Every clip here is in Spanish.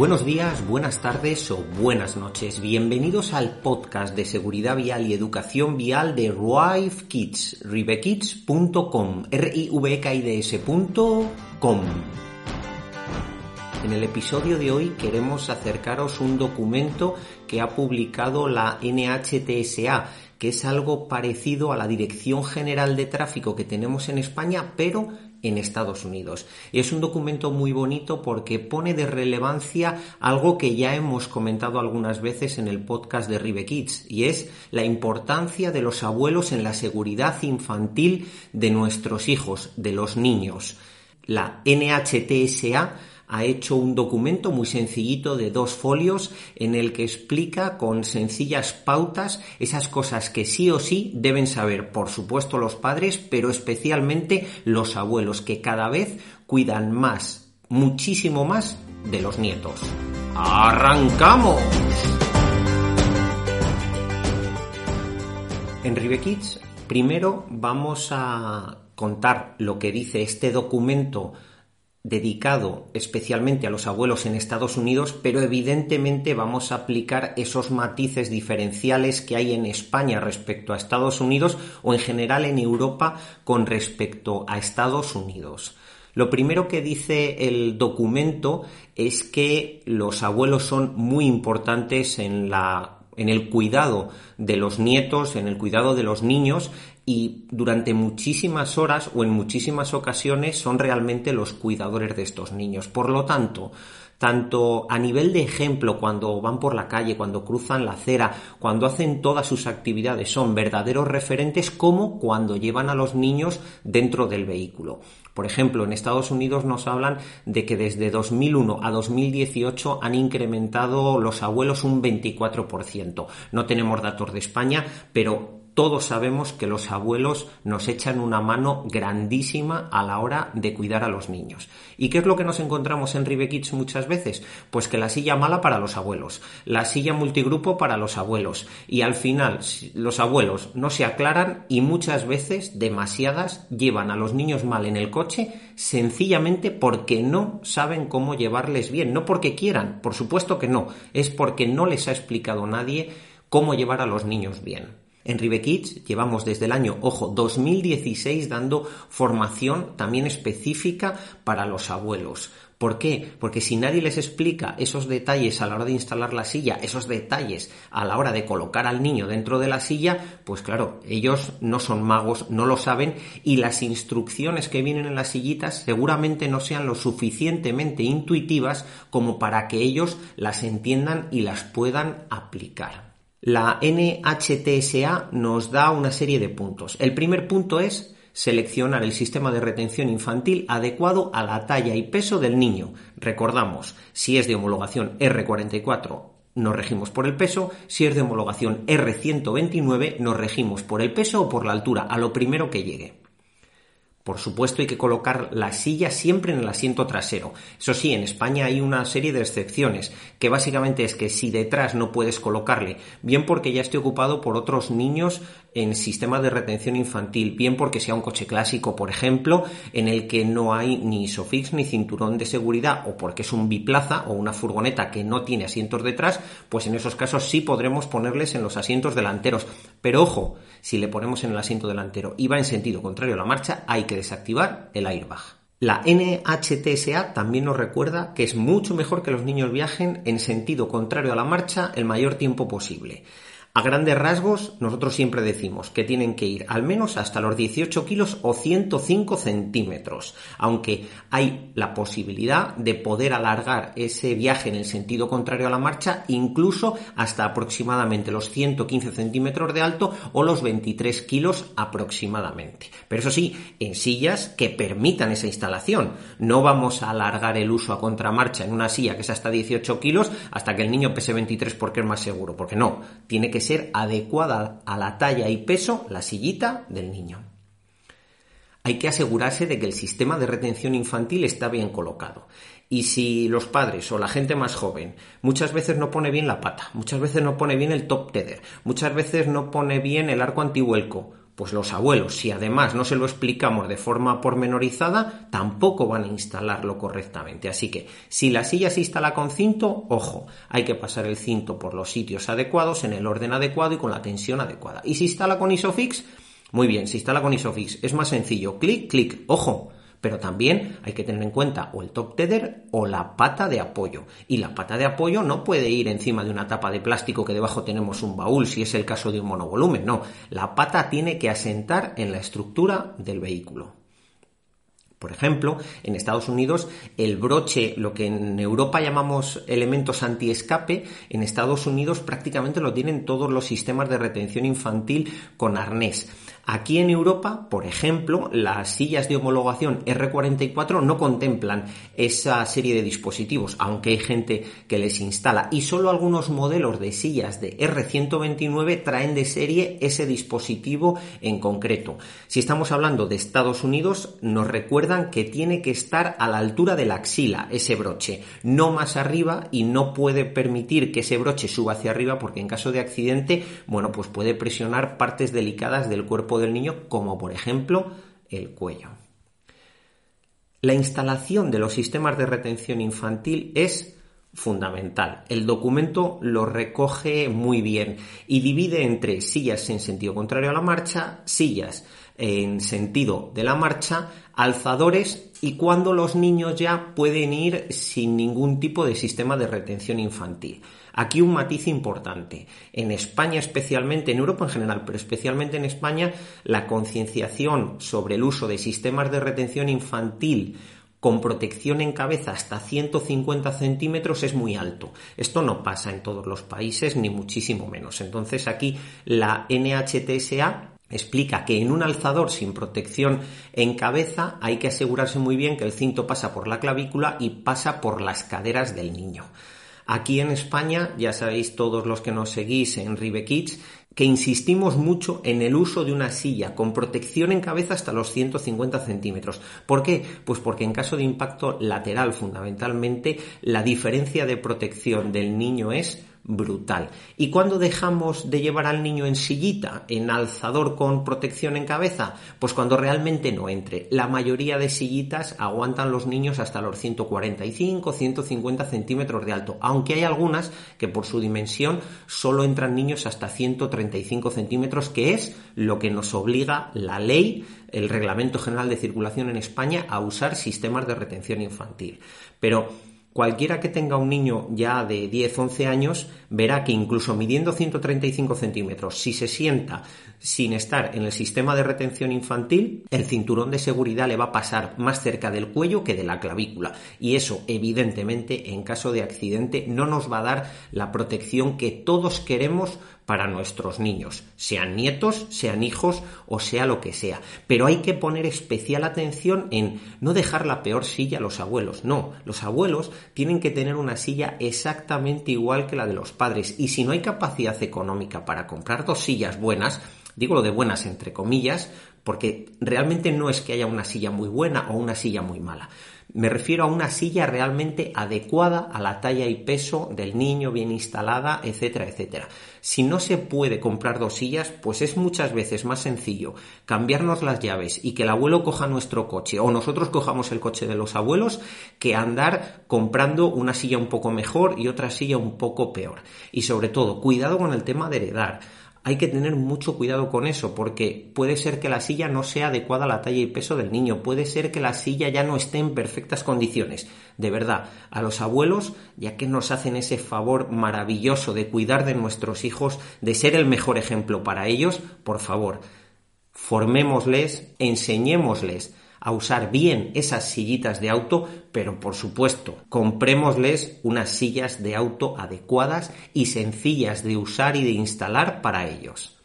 Buenos días, buenas tardes o buenas noches. Bienvenidos al podcast de seguridad vial y educación vial de Rive Kids, rivekids.com, r i v e k i d s.com. En el episodio de hoy queremos acercaros un documento que ha publicado la NHTSA, que es algo parecido a la Dirección General de Tráfico que tenemos en España, pero en Estados Unidos. Es un documento muy bonito porque pone de relevancia algo que ya hemos comentado algunas veces en el podcast de Rive Kids y es la importancia de los abuelos en la seguridad infantil de nuestros hijos, de los niños. La NHTSA ha hecho un documento muy sencillito de dos folios en el que explica con sencillas pautas esas cosas que sí o sí deben saber, por supuesto los padres, pero especialmente los abuelos, que cada vez cuidan más, muchísimo más de los nietos. ¡Arrancamos! En Rive Kids, primero vamos a contar lo que dice este documento dedicado especialmente a los abuelos en Estados Unidos, pero evidentemente vamos a aplicar esos matices diferenciales que hay en España respecto a Estados Unidos o en general en Europa con respecto a Estados Unidos. Lo primero que dice el documento es que los abuelos son muy importantes en la en el cuidado de los nietos, en el cuidado de los niños y durante muchísimas horas o en muchísimas ocasiones son realmente los cuidadores de estos niños. Por lo tanto, tanto a nivel de ejemplo cuando van por la calle, cuando cruzan la acera, cuando hacen todas sus actividades, son verdaderos referentes como cuando llevan a los niños dentro del vehículo. Por ejemplo, en Estados Unidos nos hablan de que desde 2001 a 2018 han incrementado los abuelos un 24%. No tenemos datos de España, pero todos sabemos que los abuelos nos echan una mano grandísima a la hora de cuidar a los niños. ¿Y qué es lo que nos encontramos en Rive Kids muchas veces? Pues que la silla mala para los abuelos, la silla multigrupo para los abuelos y al final los abuelos no se aclaran y muchas veces, demasiadas, llevan a los niños mal en el coche sencillamente porque no saben cómo llevarles bien, no porque quieran, por supuesto que no, es porque no les ha explicado nadie cómo llevar a los niños bien. En Rive Kids llevamos desde el año, ojo, 2016 dando formación también específica para los abuelos. ¿Por qué? Porque si nadie les explica esos detalles a la hora de instalar la silla, esos detalles a la hora de colocar al niño dentro de la silla, pues claro, ellos no son magos, no lo saben y las instrucciones que vienen en las sillitas seguramente no sean lo suficientemente intuitivas como para que ellos las entiendan y las puedan aplicar. La NHTSA nos da una serie de puntos. El primer punto es seleccionar el sistema de retención infantil adecuado a la talla y peso del niño. Recordamos, si es de homologación R44 nos regimos por el peso, si es de homologación R129 nos regimos por el peso o por la altura, a lo primero que llegue. Por supuesto hay que colocar la silla siempre en el asiento trasero. Eso sí, en España hay una serie de excepciones, que básicamente es que si detrás no puedes colocarle, bien porque ya esté ocupado por otros niños en sistema de retención infantil, bien porque sea un coche clásico, por ejemplo, en el que no hay ni isofix ni cinturón de seguridad, o porque es un biplaza o una furgoneta que no tiene asientos detrás, pues en esos casos sí podremos ponerles en los asientos delanteros. Pero ojo, si le ponemos en el asiento delantero y va en sentido contrario a la marcha, hay que desactivar el airbag. La NHTSA también nos recuerda que es mucho mejor que los niños viajen en sentido contrario a la marcha el mayor tiempo posible. A grandes rasgos, nosotros siempre decimos que tienen que ir al menos hasta los 18 kilos o 105 centímetros, aunque hay la posibilidad de poder alargar ese viaje en el sentido contrario a la marcha incluso hasta aproximadamente los 115 centímetros de alto o los 23 kilos aproximadamente. Pero eso sí, en sillas que permitan esa instalación. No vamos a alargar el uso a contramarcha en una silla que es hasta 18 kilos hasta que el niño pese 23 porque es más seguro, porque no, tiene que ser adecuada a la talla y peso la sillita del niño. Hay que asegurarse de que el sistema de retención infantil está bien colocado. Y si los padres o la gente más joven muchas veces no pone bien la pata, muchas veces no pone bien el top tether, muchas veces no pone bien el arco antihuelco, pues los abuelos, si además no se lo explicamos de forma pormenorizada, tampoco van a instalarlo correctamente. Así que si la silla se instala con cinto, ojo, hay que pasar el cinto por los sitios adecuados, en el orden adecuado y con la tensión adecuada. Y si instala con Isofix, muy bien, si instala con Isofix es más sencillo, clic, clic, ojo, pero también hay que tener en cuenta o el top tether o la pata de apoyo. Y la pata de apoyo no puede ir encima de una tapa de plástico que debajo tenemos un baúl, si es el caso de un monovolumen. No, la pata tiene que asentar en la estructura del vehículo. Por ejemplo, en Estados Unidos el broche, lo que en Europa llamamos elementos anti-escape, en Estados Unidos prácticamente lo tienen todos los sistemas de retención infantil con arnés. Aquí en Europa, por ejemplo, las sillas de homologación R44 no contemplan esa serie de dispositivos, aunque hay gente que les instala. Y solo algunos modelos de sillas de R129 traen de serie ese dispositivo en concreto. Si estamos hablando de Estados Unidos, nos que tiene que estar a la altura de la axila ese broche, no más arriba y no puede permitir que ese broche suba hacia arriba porque en caso de accidente, bueno, pues puede presionar partes delicadas del cuerpo del niño, como por ejemplo el cuello. La instalación de los sistemas de retención infantil es fundamental. El documento lo recoge muy bien y divide entre sillas en sentido contrario a la marcha, sillas en sentido de la marcha, alzadores y cuando los niños ya pueden ir sin ningún tipo de sistema de retención infantil. Aquí un matiz importante. En España especialmente, en Europa en general, pero especialmente en España, la concienciación sobre el uso de sistemas de retención infantil con protección en cabeza hasta 150 centímetros es muy alto. Esto no pasa en todos los países, ni muchísimo menos. Entonces aquí la NHTSA explica que en un alzador sin protección en cabeza hay que asegurarse muy bien que el cinto pasa por la clavícula y pasa por las caderas del niño. Aquí en España, ya sabéis todos los que nos seguís en Ribe Kids, que insistimos mucho en el uso de una silla con protección en cabeza hasta los 150 centímetros. ¿Por qué? Pues porque en caso de impacto lateral fundamentalmente la diferencia de protección del niño es brutal. ¿Y cuando dejamos de llevar al niño en sillita, en alzador con protección en cabeza? Pues cuando realmente no entre. La mayoría de sillitas aguantan los niños hasta los 145, 150 centímetros de alto, aunque hay algunas que por su dimensión solo entran niños hasta 135 centímetros, que es lo que nos obliga la ley, el Reglamento General de Circulación en España, a usar sistemas de retención infantil. Pero Cualquiera que tenga un niño ya de 10-11 años verá que incluso midiendo 135 centímetros, si se sienta sin estar en el sistema de retención infantil, el cinturón de seguridad le va a pasar más cerca del cuello que de la clavícula. Y eso, evidentemente, en caso de accidente, no nos va a dar la protección que todos queremos para nuestros niños, sean nietos, sean hijos o sea lo que sea. Pero hay que poner especial atención en no dejar la peor silla a los abuelos. No, los abuelos tienen que tener una silla exactamente igual que la de los padres. Y si no hay capacidad económica para comprar dos sillas buenas, digo lo de buenas entre comillas, porque realmente no es que haya una silla muy buena o una silla muy mala. Me refiero a una silla realmente adecuada a la talla y peso del niño, bien instalada, etcétera, etcétera. Si no se puede comprar dos sillas, pues es muchas veces más sencillo cambiarnos las llaves y que el abuelo coja nuestro coche o nosotros cojamos el coche de los abuelos que andar comprando una silla un poco mejor y otra silla un poco peor. Y sobre todo, cuidado con el tema de heredar hay que tener mucho cuidado con eso, porque puede ser que la silla no sea adecuada a la talla y peso del niño, puede ser que la silla ya no esté en perfectas condiciones. De verdad, a los abuelos, ya que nos hacen ese favor maravilloso de cuidar de nuestros hijos, de ser el mejor ejemplo para ellos, por favor, formémosles, enseñémosles a usar bien esas sillitas de auto, pero por supuesto, comprémosles unas sillas de auto adecuadas y sencillas de usar y de instalar para ellos.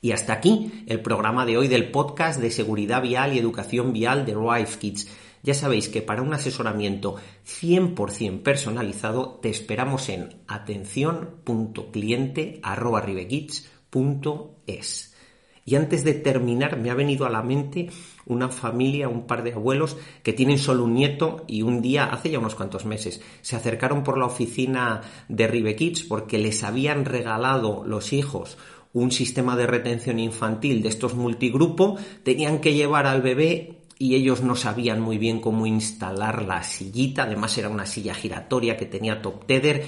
Y hasta aquí el programa de hoy del podcast de seguridad vial y educación vial de Rive Kids. Ya sabéis que para un asesoramiento 100% personalizado te esperamos en atención.cliente.ribekids.es. Y antes de terminar, me ha venido a la mente una familia, un par de abuelos que tienen solo un nieto y un día, hace ya unos cuantos meses, se acercaron por la oficina de Ribe Kids porque les habían regalado los hijos un sistema de retención infantil de estos multigrupo, tenían que llevar al bebé y ellos no sabían muy bien cómo instalar la sillita, además era una silla giratoria que tenía top tether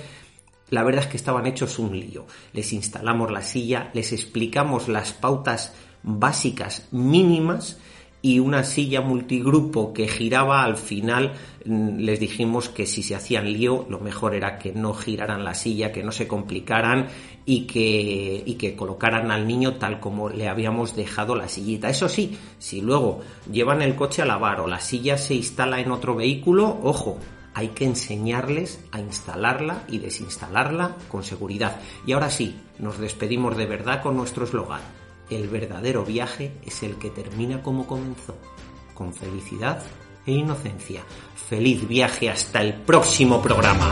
la verdad es que estaban hechos un lío. Les instalamos la silla, les explicamos las pautas básicas mínimas y una silla multigrupo que giraba al final mm, les dijimos que si se hacían lío lo mejor era que no giraran la silla, que no se complicaran y que, y que colocaran al niño tal como le habíamos dejado la sillita. Eso sí, si luego llevan el coche a lavar o la silla se instala en otro vehículo, ojo, hay que enseñarles a instalarla y desinstalarla con seguridad. Y ahora sí, nos despedimos de verdad con nuestro eslogan. El verdadero viaje es el que termina como comenzó, con felicidad e inocencia. Feliz viaje hasta el próximo programa.